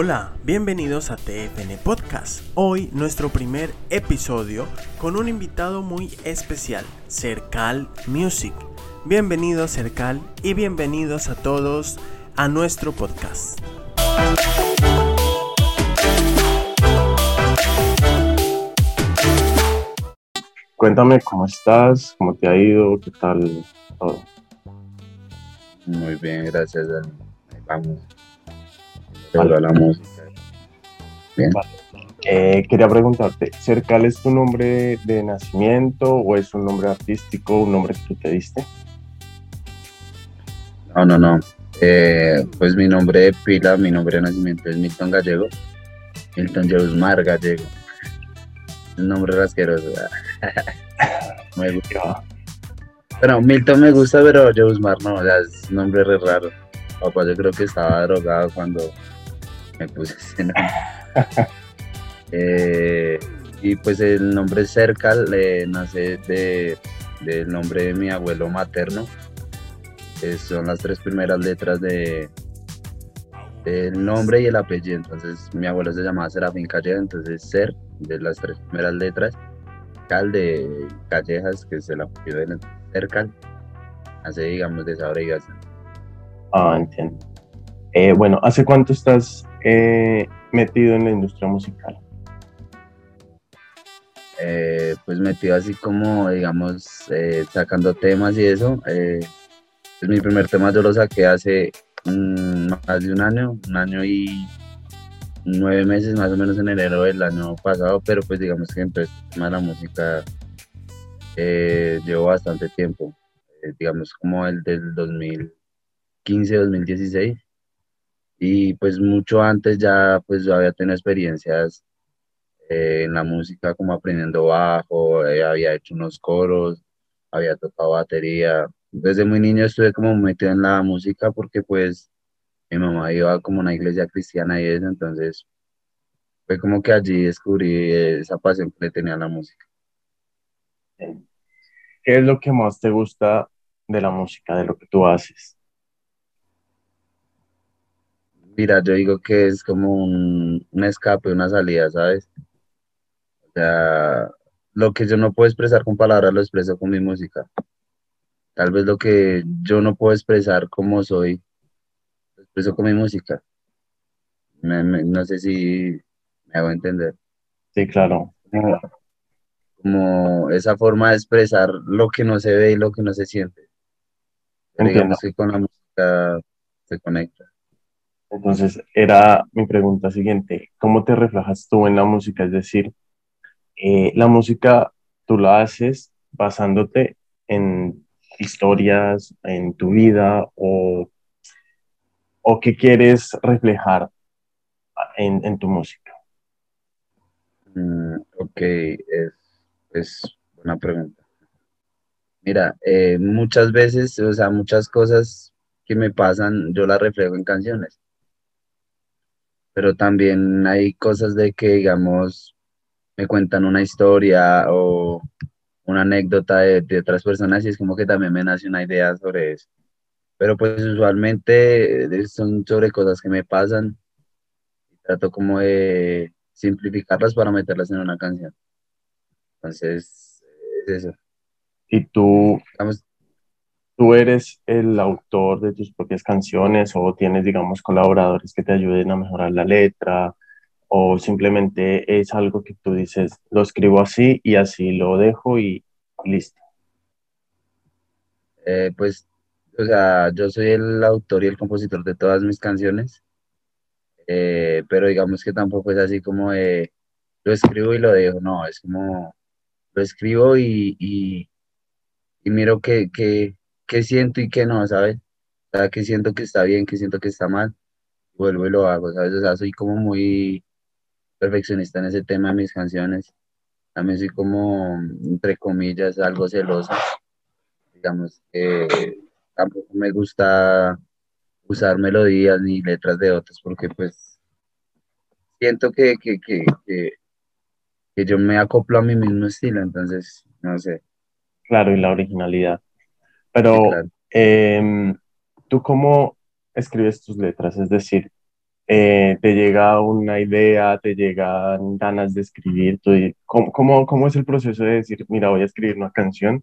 Hola, bienvenidos a TFN Podcast. Hoy nuestro primer episodio con un invitado muy especial, Cercal Music. Bienvenidos Cercal y bienvenidos a todos a nuestro podcast. Cuéntame cómo estás, cómo te ha ido, qué tal todo. Muy bien, gracias. Vamos La música. Bien. Eh, quería preguntarte, ¿Cercal es tu nombre de nacimiento o es un nombre artístico, un nombre que tú te diste? No, no, no. Eh, pues mi nombre de pila, mi nombre de nacimiento es Milton Gallego. Milton Jeusmar Gallego. Un nombre rasqueroso. me gusta. Bueno, Milton me gusta, pero Jeusmar no, o sea, es un nombre re raro. Papá, yo creo que estaba drogado cuando me puse ese nombre. Eh, y pues el nombre Cercal le nace de, del nombre de mi abuelo materno. son las tres primeras letras de del nombre y el apellido. Entonces mi abuelo se llamaba Serafín Calleja, entonces Ser de las tres primeras letras, Cal de Callejas, que es el apellido de Cercal, hace digamos de esa abreviación. Ah, entiendo. Eh, bueno, ¿hace cuánto estás eh, metido en la industria musical? Eh, pues metido así como, digamos, sacando temas y eso. es mi primer tema yo lo saqué hace más de un año, un año y nueve meses más o menos en enero del año pasado, pero pues digamos que empecé a la música llevo bastante tiempo, digamos como el del 2015, 2016 y pues mucho antes ya pues yo había tenido experiencias eh, en la música como aprendiendo bajo, eh, había hecho unos coros, había tocado batería. Desde muy niño estuve como metido en la música porque pues mi mamá iba como a una iglesia cristiana y eso, entonces fue como que allí descubrí esa pasión que tenía la música. ¿Qué es lo que más te gusta de la música, de lo que tú haces? Mira, yo digo que es como un, escape, una salida, ¿sabes? O sea, lo que yo no puedo expresar con palabras lo expreso con mi música. Tal vez lo que yo no puedo expresar como soy, lo expreso con mi música. no sé si me hago entender. Sí, claro. Como, esa forma de expresar lo que no se ve y lo que no se siente. digamos que con la música se conecta. Entonces, era mi pregunta siguiente, ¿cómo te reflejas tú en la música? Es decir, eh, la música tú la haces basándote en historias, en tu vida o, o qué quieres reflejar en, tu música. Mm, ok, es, es buena pregunta. Mira, eh, muchas veces, o sea, muchas cosas que me pasan, yo las reflejo en canciones pero también hay cosas de que, digamos, me cuentan una historia o una anécdota de, otras personas y es como que también me nace una idea sobre eso. Pero pues usualmente eh, son sobre cosas que me pasan y trato como de simplificarlas para meterlas en una canción. Entonces, es eso. Y tú, ¿Tú eres el autor de tus propias canciones o tienes, digamos, colaboradores que te ayuden a mejorar la letra? ¿O simplemente es algo que tú dices, lo escribo así y así lo dejo y listo? Eh, pues, o sea, yo soy el autor y el compositor de todas mis canciones, eh, pero digamos que tampoco es así como de, lo escribo y lo dejo, no, es como, lo escribo y, y, miro que, que qué siento y qué no, ¿sabes? O qué siento que está bien, qué siento que está mal, vuelvo y lo hago, ¿sabes? O sea, soy como muy perfeccionista en ese tema de mis canciones. También soy como, entre comillas, algo celoso. Digamos que tampoco me gusta usar melodías ni letras de otros porque pues siento que, que, que, que yo me acoplo a mi mismo estilo, entonces, no sé. Claro, y la originalidad. Pero, em, ¿tú cómo escribes tus letras? Es decir, eh, te llega una idea, te llegan ganas de escribir, tú, ¿cómo, cómo, cómo es el proceso de decir, mira, voy a escribir una canción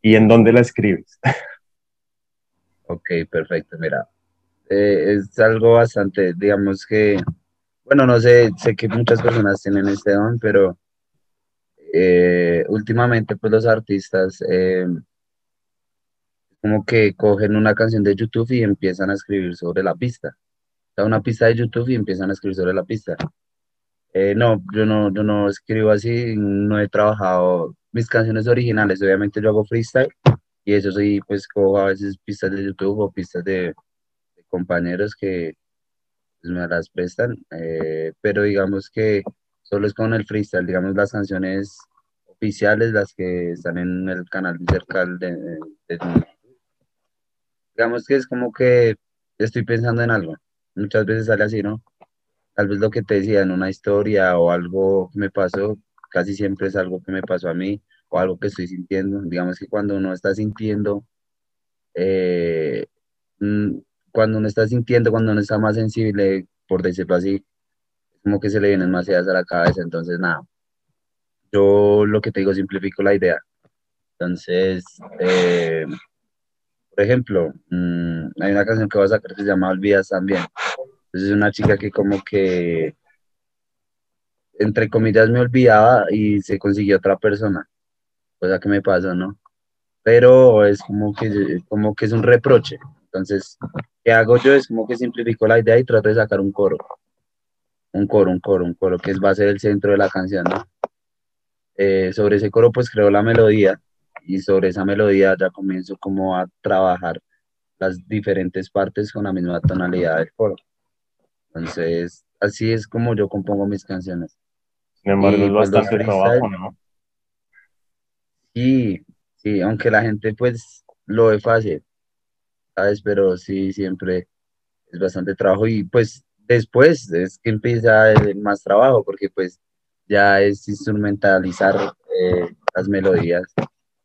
y en dónde la escribes? Ok, perfecto, mira, eh, es algo bastante, digamos que, bueno, no sé, sé que muchas personas tienen este don, pero eh, últimamente pues los artistas eh, como que cogen una canción de YouTube y empiezan a escribir sobre la pista. O una pista de YouTube y empiezan a escribir sobre la pista. no, yo no, yo no escribo así, no he trabajado mis canciones originales, obviamente yo hago freestyle y eso sí, pues cojo a veces pistas de YouTube o pistas de, compañeros que pues, me las prestan, eh, pero digamos que solo es con el freestyle, digamos las canciones oficiales, las que están en el canal cercal de, de, digamos que es como que estoy pensando en algo, muchas veces sale así, ¿no? Tal vez lo que te decía en una historia o algo que me pasó, casi siempre es algo que me pasó a mí o algo que estoy sintiendo. Digamos que cuando uno está sintiendo, eh, mm, cuando uno está sintiendo, cuando uno está más sensible, por decirlo así, como que se le vienen más ideas a la cabeza. Entonces, nada, yo lo que te digo, simplifico la idea. Entonces, eh, por ejemplo, mm, hay una canción que voy a sacar que se llama Olvidas también. Es una chica que como que, entre comillas, me olvidaba y se consiguió otra persona cosa que me pasa, ¿no? Pero es como que, como que es un reproche. Entonces, ¿qué hago yo? Es como que simplifico la idea y trato de sacar un coro. Un coro, un coro, un coro, que va a ser el centro de la canción, ¿no? Eh, sobre ese coro, pues creo la melodía y sobre esa melodía ya comienzo como a trabajar las diferentes partes con la misma tonalidad del coro. Entonces, así es como yo compongo mis canciones. Sin embargo, es bastante trabajo, ¿no? Sí, sí, aunque la gente pues lo ve fácil, ¿sabes? Pero sí, siempre es bastante trabajo y pues después es que empieza más trabajo porque pues ya es instrumentalizar eh, las melodías,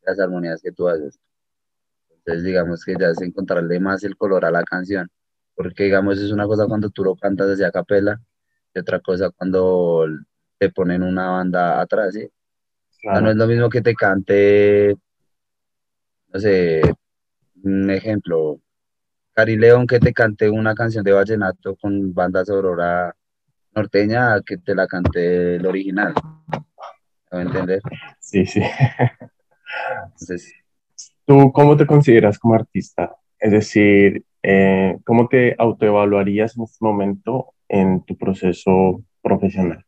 las armonías que tú haces. Entonces digamos que ya es encontrarle más el color a la canción, porque digamos es una cosa cuando tú lo cantas desde a capela y otra cosa cuando te ponen una banda atrás, ¿sí? no es lo mismo que te cante, no sé, un ejemplo, Cari León que te cante una canción de vallenato con banda sorora norteña que te la cante el original. ¿Me entender? Sí, sí. Entonces, ¿Tú cómo te consideras como artista? Es decir, eh, ¿cómo te autoevaluarías en este momento en tu proceso profesional?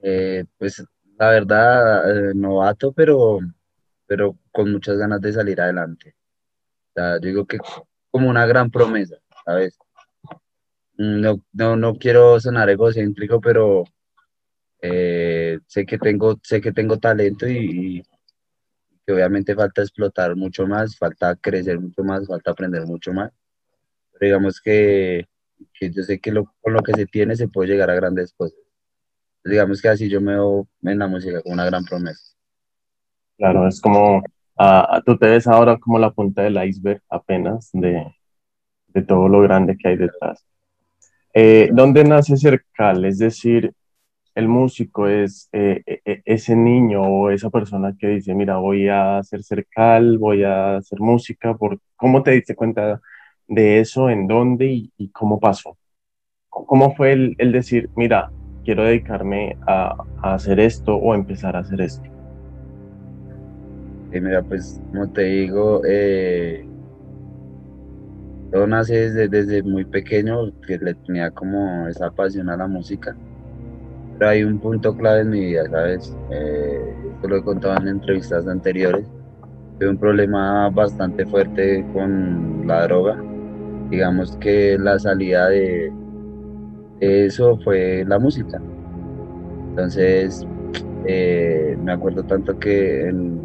Eh, pues la verdad, eh, novato, pero, pero con muchas ganas de salir adelante. yo digo que como una gran promesa, ¿sabes? No, no, no quiero sonar egocéntrico, pero eh, sé, que tengo, sé que tengo talento y, que obviamente falta explotar mucho más, falta crecer mucho más, falta aprender mucho más. Pero digamos que, que yo sé que lo, con lo que se tiene se puede llegar a grandes cosas digamos que así yo me veo en la música como una gran promesa. Claro, es como, uh, tú te ves ahora como la punta del iceberg apenas de, de todo lo grande que hay detrás. Eh, ¿Dónde nace Cercal? Es decir, el músico es eh, e, e, ese niño o esa persona que dice, mira, voy a hacer Cercal, voy a hacer música. Por, ¿Cómo te diste cuenta de eso? ¿En dónde y, cómo pasó? ¿Cómo fue el, decir, mira, quiero dedicarme a, hacer esto o empezar a hacer esto? mira, pues como te digo, eh, todo desde, muy pequeño, que le tenía como esa pasión a la música. Pero hay un punto clave en mi vida, ¿sabes? Eh, esto lo he contado en entrevistas anteriores. Tuve un problema bastante fuerte con la droga. Digamos que la salida de, eso fue la música. Entonces, eh, me acuerdo tanto que en,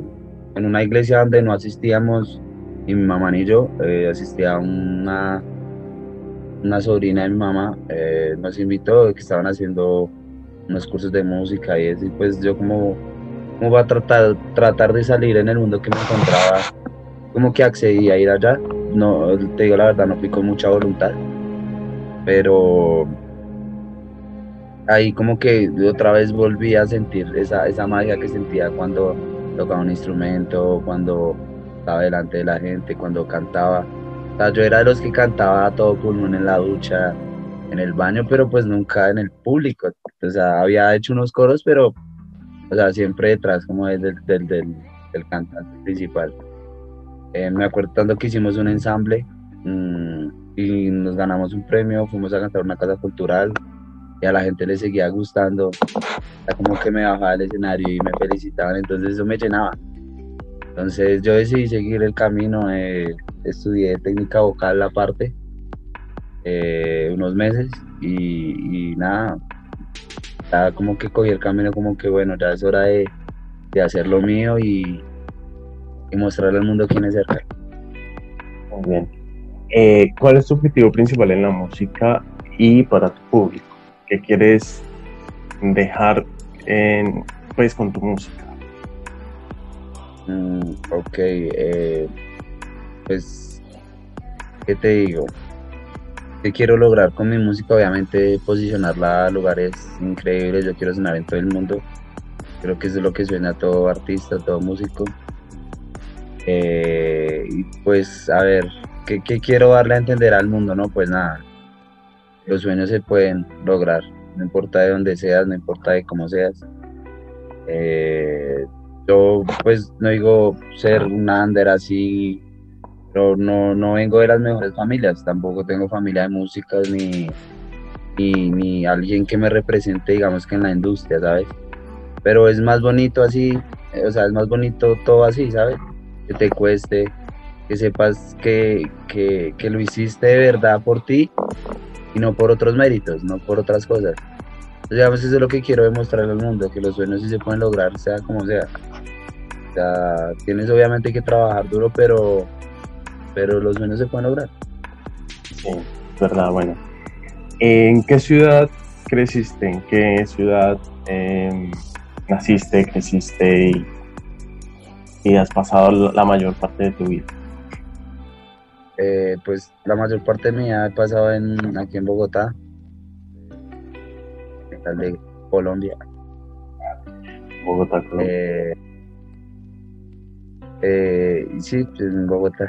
una iglesia donde no asistíamos, y mi mamá ni yo, eh, asistía una, una sobrina de mi mamá, nos invitó, que estaban haciendo unos cursos de música y eso, y pues yo como, como va a tratar, tratar de salir en el mundo que me encontraba, como que accedí a ir allá, no, te digo la verdad, no fui con mucha voluntad, pero ahí como que otra vez volví a sentir esa, esa magia que sentía cuando tocaba un instrumento, cuando estaba delante de la gente, cuando cantaba. O sea, yo era de los que cantaba a todo pulmón en la ducha, en el baño, pero pues nunca en el público. O sea, había hecho unos coros, pero, o sea, siempre detrás como del, del, del, cantante principal. Eh, me acuerdo tanto que hicimos un ensamble mmm, y nos ganamos un premio, fuimos a cantar una casa cultural, y a la gente le seguía gustando, como que me bajaba del escenario y me felicitaban, entonces eso me llenaba. Entonces yo decidí seguir el camino, eh, estudié técnica vocal aparte eh, unos meses y, nada, ya como que cogí el camino como que bueno, ya es hora de, de hacer lo mío y, y, mostrarle al mundo quién es cerca. Muy bien. Eh, ¿Cuál es tu objetivo principal en la música y para tu público? que quieres dejar en, pues con tu música. Mm, ok, eh, pues, ¿qué te digo? ¿Qué quiero lograr con mi música? Obviamente posicionarla a lugares increíbles, yo quiero sonar en todo el mundo, creo que eso es lo que suena a todo artista, a todo músico. Eh, y pues, a ver, ¿qué, ¿qué quiero darle a entender al mundo? No, pues nada, los sueños se pueden lograr, no importa de dónde seas, no importa de cómo seas. Eh, yo pues no digo ser un under así, pero no, no vengo de las mejores familias, tampoco tengo familia de músicas ni, ni, alguien que me represente, digamos que en la industria, ¿sabes? Pero es más bonito así, o sea, es más bonito todo así, ¿sabes? Que te cueste, que sepas que, que, que lo hiciste de verdad por ti y no por otros méritos, no por otras cosas. Entonces, a veces es lo que quiero demostrar al mundo, que los sueños sí se pueden lograr, sea como sea. O sea, tienes obviamente que trabajar duro, pero, pero los sueños se pueden lograr. Sí, verdad, bueno. ¿En qué ciudad creciste? ¿En qué ciudad em, naciste, creciste y, y has pasado la mayor parte de tu vida? Eh, pues la mayor parte de mi vida he pasado en, aquí en Bogotá, de Colombia. Bogotá, Colombia. Eh, eh, sí, pues en Bogotá.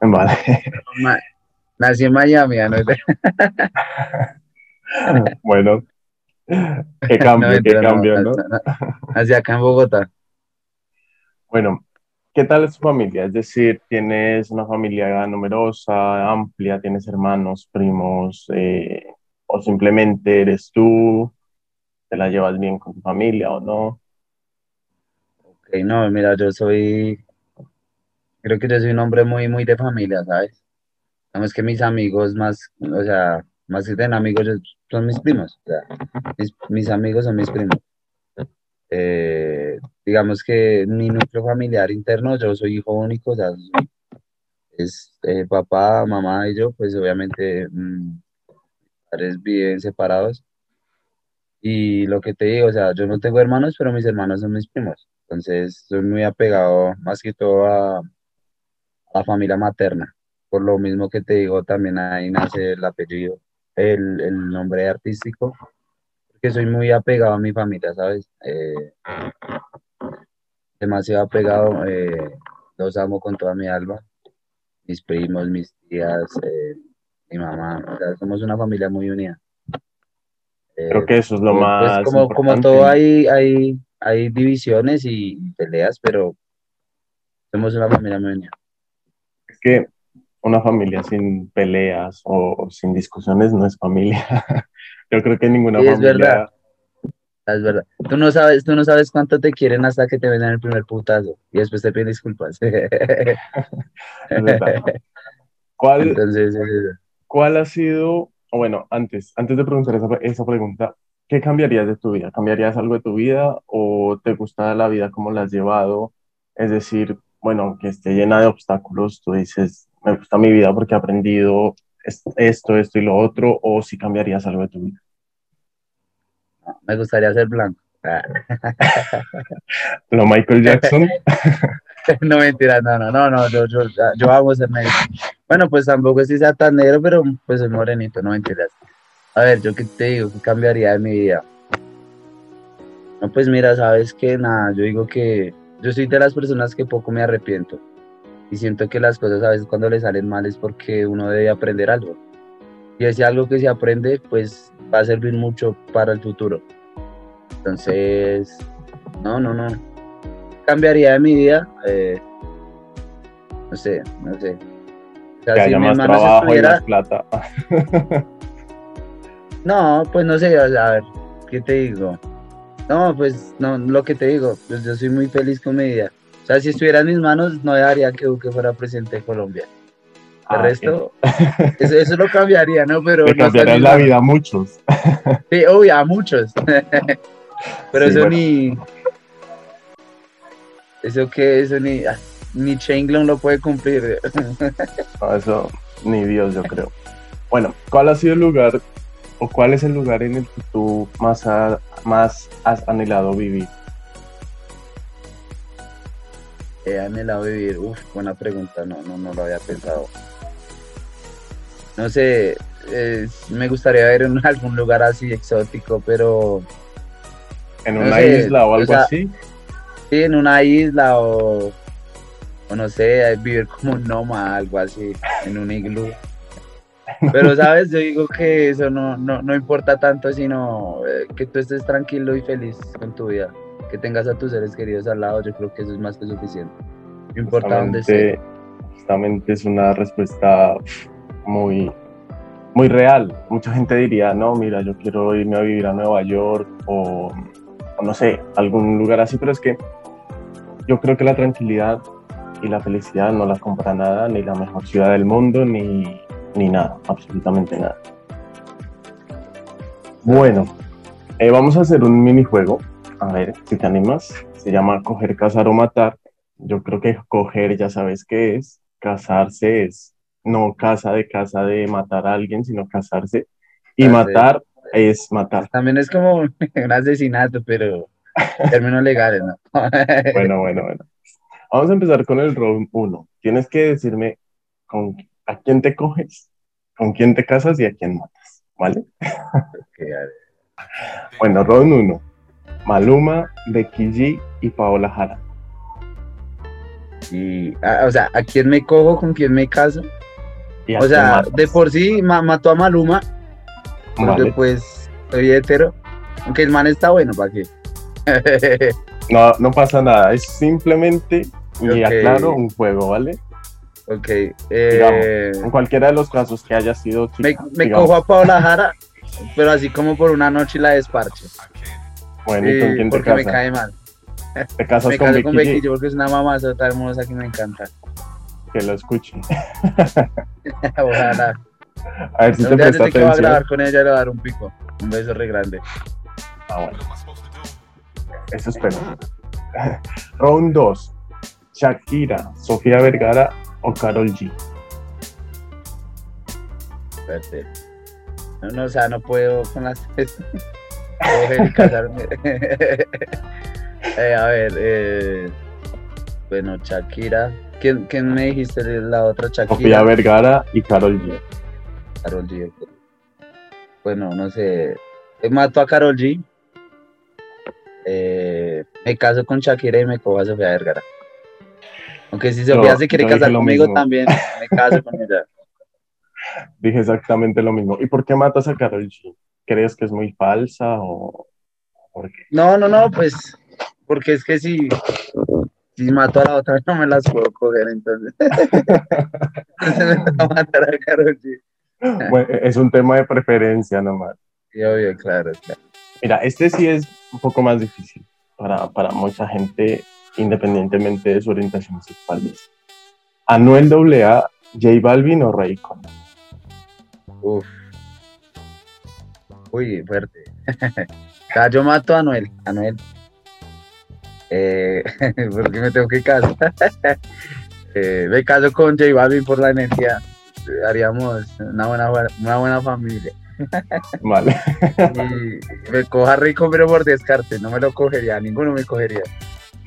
Vale. Nací en Miami, ¿no? bueno, qué cambio, qué cambio, ¿no? Nací acá en Bogotá. Bueno, ¿Qué tal es tu familia? Es decir, ¿tienes una familia numerosa, amplia? ¿Tienes hermanos, primos? Eh, ¿O simplemente eres tú? ¿Te la llevas bien con tu familia o no? Ok, no, mira, yo soy, creo que yo soy un hombre muy, muy de familia, ¿sabes? Digamos que mis amigos más, o sea, más que tener amigos son mis primos, o sea, mis, mis amigos son mis primos. Eh, digamos que mi núcleo familiar interno, yo soy hijo único, o sea, es eh, papá, mamá y yo, pues obviamente mmm, padres viven separados. Y lo que te digo, o sea, yo no tengo hermanos, pero mis hermanos son mis primos. Entonces, soy muy apegado más que todo a la familia materna. Por lo mismo que te digo, también ahí nace el apellido, el, el nombre artístico que soy muy apegado a mi familia, ¿sabes? Eh, demasiado apegado, eh, los amo con toda mi alma, mis primos, mis tías, eh, mi mamá, o sea, somos una familia muy unida. Creo que eso es lo pues, más. como, como todo hay, hay, hay divisiones y peleas, pero somos una familia muy unida. Es que una familia sin peleas o sin discusiones no es familia. Yo creo que ninguna sí, Es verdad. Es verdad. Tú no sabes, tú no sabes cuánto te quieren hasta que te ven el primer putazo y después te piden disculpas. es verdad. ¿Cuál, ¿Cuál ha sido, bueno, antes, antes de preguntar esa, esa pregunta, ¿qué cambiarías de tu vida? ¿Cambiarías algo de tu vida o te gusta la vida como la has llevado? Es decir, bueno, que esté llena de obstáculos, tú dices, me gusta mi vida porque he aprendido esto, esto y lo otro, o si cambiarías algo de tu vida? me gustaría ser blanco. ¿Lo Michael Jackson? no, mentira, no, no, no, no, yo, yo, yo amo ser negro. Bueno, pues tampoco es que sea tan negro, pero pues soy morenito, no mentiras. A ver, yo qué te digo, ¿qué cambiaría de mi vida? No, pues mira, sabes que nada, yo digo que yo soy de las personas que poco me arrepiento. Y siento que las cosas a veces cuando le salen mal es porque uno debe aprender algo. Y ese algo que se aprende, pues va a servir mucho para el futuro. Entonces, no, no, no. Cambiaría de mi vida. Eh, no sé, no sé. O sea, que haya más trabajo y más plata. no, pues no sé, a ver, ¿qué te digo? No, pues no, lo que te digo, pues yo soy muy feliz con mi vida. O sea, si estuviera en mis manos, no dejaría que Duque fuera presidente de Colombia. El ah, resto, eso, lo cambiaría, ¿no? Pero Le cambiaría la vida a muchos. Sí, obvio, a muchos. Pero eso ni. Eso que, eso ni. Ni Changlon lo puede cumplir. eso ni Dios, yo creo. Bueno, ¿cuál ha sido el lugar o cuál es el lugar en el que tú más, más has anhelado vivir? He anhelado vivir, uf, buena pregunta, no, no, no lo había pensado. No sé, me gustaría ver en algún lugar así exótico, pero... ¿En una isla o algo así? Sí, en una isla o, o no sé, vivir como un nómada, algo así, en un iglú. Pero, ¿sabes? Yo digo que eso no, no, importa tanto, sino eh, que tú estés tranquilo y feliz con tu vida. Que tengas a tus seres queridos al lado, yo creo que eso es más que suficiente. No importa dónde sea. Justamente es una respuesta muy, muy real. Mucha gente diría, no, mira, yo quiero irme a vivir a Nueva York o, o no sé, algún lugar así, pero es que yo creo que la tranquilidad y la felicidad no la compra nada, ni la mejor ciudad del mundo, ni ni nada, absolutamente nada. Bueno, eh, vamos a hacer un minijuego. A ver si te animas. Se llama coger, cazar o matar. Yo creo que coger ya sabes qué es. Casarse es no casa de casa de matar a alguien, sino casarse. Y matar es matar. También es como un asesinato, pero términos legales, ¿no? bueno, bueno, bueno. Vamos a empezar con el round 1. Tienes que decirme con a quién te coges, con quién te casas y a quién matas, ¿vale? bueno, Ron 1. Maluma, Becky G y Paola Jara. Y, ah, o sea, ¿a quién me cojo, con quién me caso? O sea, de por sí mató a Maluma, porque pues soy hetero, aunque el man está bueno, ¿para qué? no, no pasa nada, es simplemente, y aclaro, un juego, ¿vale? Ok. Eh, en cualquiera de los casos que haya sido Me, cojo a Paola Jara, pero así como por una noche la desparcho. Bueno, ¿y con quién te Porque me cae mal. ¿Te casas me con, caso con Becky Yo porque es una mamá tan hermosa que me encanta. Que lo escuchen. Ojalá. A ver si te presta atención. que va a grabar con ella le voy a dar un pico. Un beso re grande. Ah, bueno. Eso espero. Round 2. Shakira, Sofía Vergara o Carol G? Espérate. No, no, o sea, no puedo con las casarme. eh, a ver, eh, bueno, Shakira. ¿Quién, ¿Quién, me dijiste la otra Shakira? Sofía Vergara y Carol G. Carol G. Bueno, no sé. Eh, mato a Carol G. Eh, me caso con Shakira y me cojo a Sofía Vergara. Aunque si Sofía se quiere casar conmigo también, me caso con ella. Dije exactamente lo mismo. ¿Y por qué matas a Carol G? ¿Crees que es muy falsa o por qué? No, no, no, pues porque es que si, si mato a la otra no me las puedo coger, entonces. entonces me va a matar a Carol G. Bueno, es un tema de preferencia nomás. Sí, obvio, claro, claro. Mira, este sí es un poco más difícil para, para mucha gente independientemente de su orientación sexual. Anuel AA, J Balvin o Raycon. Uf. Uy, fuerte. yo mato a Anuel. Anuel. Eh, porque me tengo que casar. eh, me caso con J Balvin por la energía. Haríamos una buena, una buena familia. Vale. y me coja rico, pero por descarte. No me lo cogería, ninguno me cogería.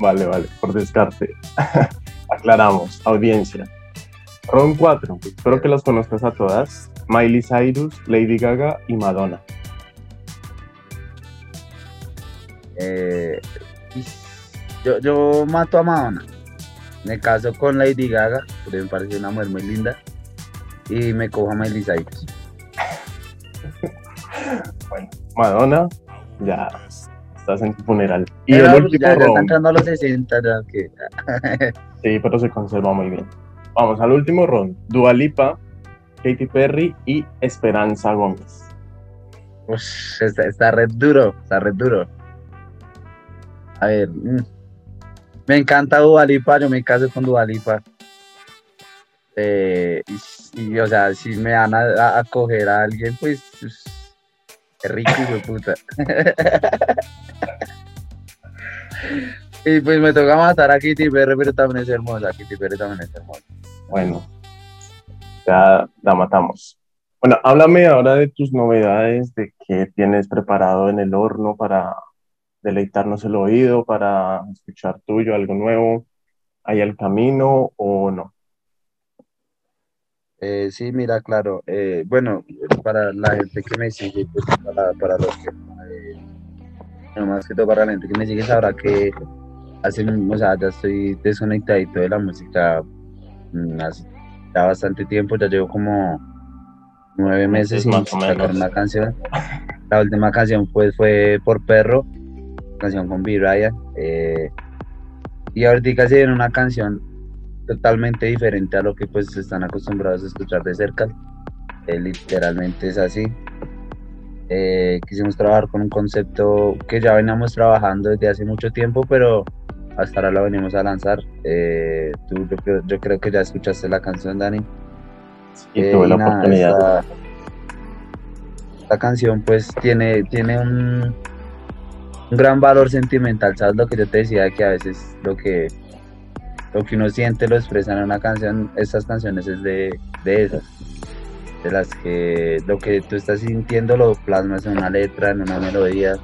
Vale, vale, por descarte. Aclaramos, audiencia. Ron 4, espero que las conozcas a todas. Miley Cyrus, Lady Gaga y Madonna. Eh, yo, yo mato a Madonna. Me caso con Lady Gaga, porque me parece una mujer muy linda. Y me cojo a Miley Cyrus. bueno, Madonna, ya estás en tu funeral. Y el último ya, ya está entrando a los 60, ya que... sí, pero se conserva muy bien. Vamos al último round. Dualipa, Katy Perry y Esperanza Gómez. está, está red duro, está red duro. A ver, mm. me encanta Dualipa, yo me caso con Dualipa. Eh, y, o sea, si me van a, a, coger a alguien, pues, pues es rico, hijo puta. y pues me toca matar a Kitty Perry, pero también es hermosa. Kitty Perry también es hermosa. Bueno, ya la matamos. Bueno, háblame ahora de tus novedades, de qué tienes preparado en el horno para deleitarnos el oído, para escuchar tuyo, algo nuevo. ¿Hay el camino o no? Eh, sí, mira, claro. Eh, bueno, para la gente que me sigue, pues, para, los que, eh, más que todo para la gente que me sigue, sabrá que hace, o sea, ya estoy desconectadito de la música mm, hace ya bastante tiempo, ya llevo como nueve meses sin sacar una canción. La última canción pues fue por Perro, canción con B. Ryan. y ahorita se viene una canción totalmente diferente a lo que pues están acostumbrados a escuchar de cerca. Eh, literalmente es así. Eh, quisimos trabajar con un concepto que ya veníamos trabajando desde hace mucho tiempo, pero hasta ahora lo venimos a lanzar. Eh, tú, yo, creo que ya escuchaste la canción, Dani. y tuve la oportunidad. Esta, canción pues tiene, tiene un, un gran valor sentimental, ¿sabes lo que yo te decía? Que a veces lo que lo que uno siente lo expresa en una canción, estas canciones es de, de esas, de las que lo que tú estás sintiendo lo plasmas en una letra, en una melodía.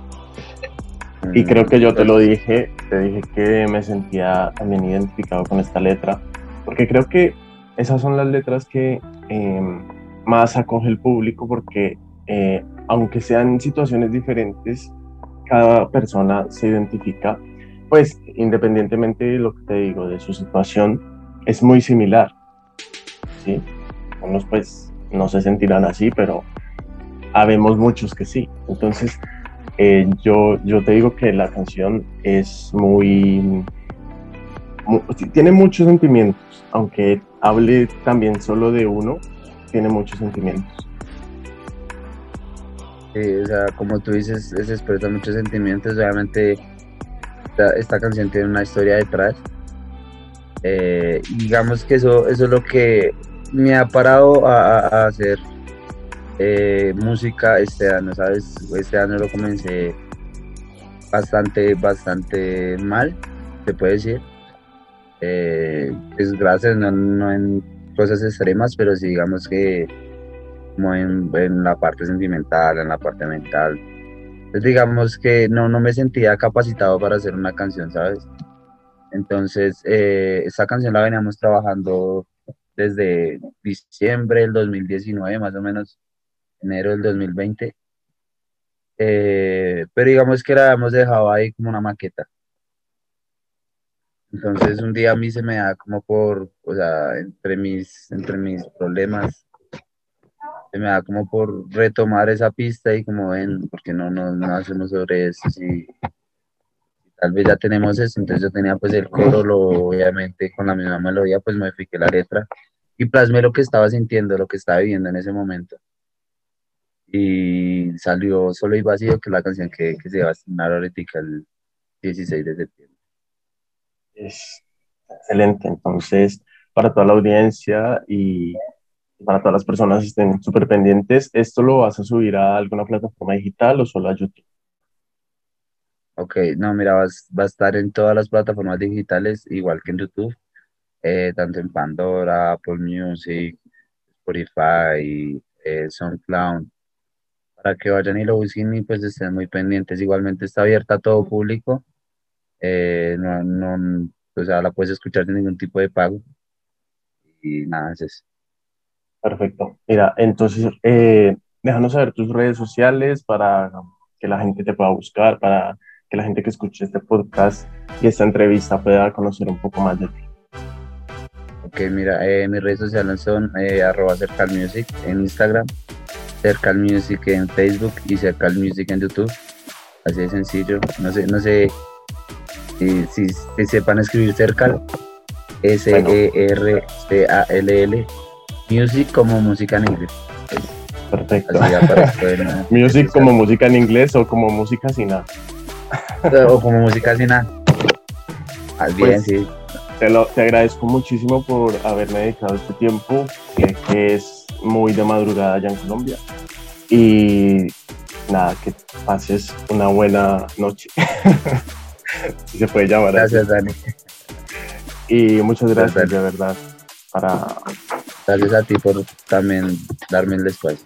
Y creo que yo te lo dije, te dije que me sentía también identificado con esta letra, porque creo que esas son las letras que em, más acoge el público, porque eh, aunque sean situaciones diferentes, cada persona se identifica pues independientemente de lo que te digo, de su situación, es muy similar. ¿sí? Unos pues no se sentirán así, pero habemos muchos que sí. Entonces, eh, yo, yo te digo que la canción es muy, tiene muchos sentimientos, aunque hable también solo de uno, tiene muchos sentimientos. Sí, o sea, como tú dices, se expresa muchos sentimientos, obviamente esta, canción tiene una historia detrás. Eh, digamos que eso, eso es lo que me ha parado a, hacer eh, música este año, ¿sabes? Este año lo comencé bastante, bastante mal, se puede decir. Eh, es gracias, no, en cosas extremas, pero sí digamos que como en, en la parte sentimental, en la parte mental, digamos que no, no me sentía capacitado para hacer una canción, ¿sabes? Entonces, eh, esa canción la veníamos trabajando desde diciembre del 2019, más o menos, enero del 2020. Eh, pero digamos que la habíamos dejado ahí como una maqueta. Entonces un día a mí se me da como por, o sea, entre mis, entre mis problemas, me da como por retomar esa pista y como ven, porque no, no, no hacemos sobre eso, si tal vez ya tenemos eso, entonces yo tenía pues el coro, lo, obviamente con la misma melodía, pues modifiqué la letra y plasmé lo que estaba sintiendo, lo que estaba viviendo en ese momento. Y salió Solo y Vacío, que es la canción que, que se va a estrenar ahorita el 16 de septiembre. Es excelente, entonces, para toda la audiencia y para todas las personas estén súper pendientes, ¿esto lo vas a subir a alguna plataforma digital o solo a YouTube? Ok, no, mira, va a estar en todas las plataformas digitales, igual que en YouTube, eh, tanto en Pandora, Apple Music, Spotify, eh, SoundCloud, para que vayan y lo busquen y pues estén muy pendientes. Igualmente está abierta a todo público, eh, no, no, o sea, la puedes escuchar sin ningún tipo de pago. Y nada, es eso. Perfecto. Mira, entonces, eh, déjanos saber tus redes sociales para que la gente te pueda buscar, para que la gente que escuche este podcast y esta entrevista pueda conocer un poco más de ti. Ok, mira, eh, mis redes sociales son eh, arroba cercalmusic en Instagram, cercalmusic en Facebook y cercalmusic en YouTube. Así de sencillo. No sé, no sé si, si, sepan escribir cercal. S-E-R-C-A-L-L. Music como música en inglés. Perfecto. Music como música en inglés o como música sin nada. o como música sin nada. Pues, bien, sí. Te, lo, te agradezco muchísimo por haberme dedicado este tiempo, que, es muy de madrugada allá en Colombia. Y nada, que pases una buena noche. si se puede llamar Gracias, Dani. Y muchas gracias, de verdad, para... Gracias a ti por también darme el espacio.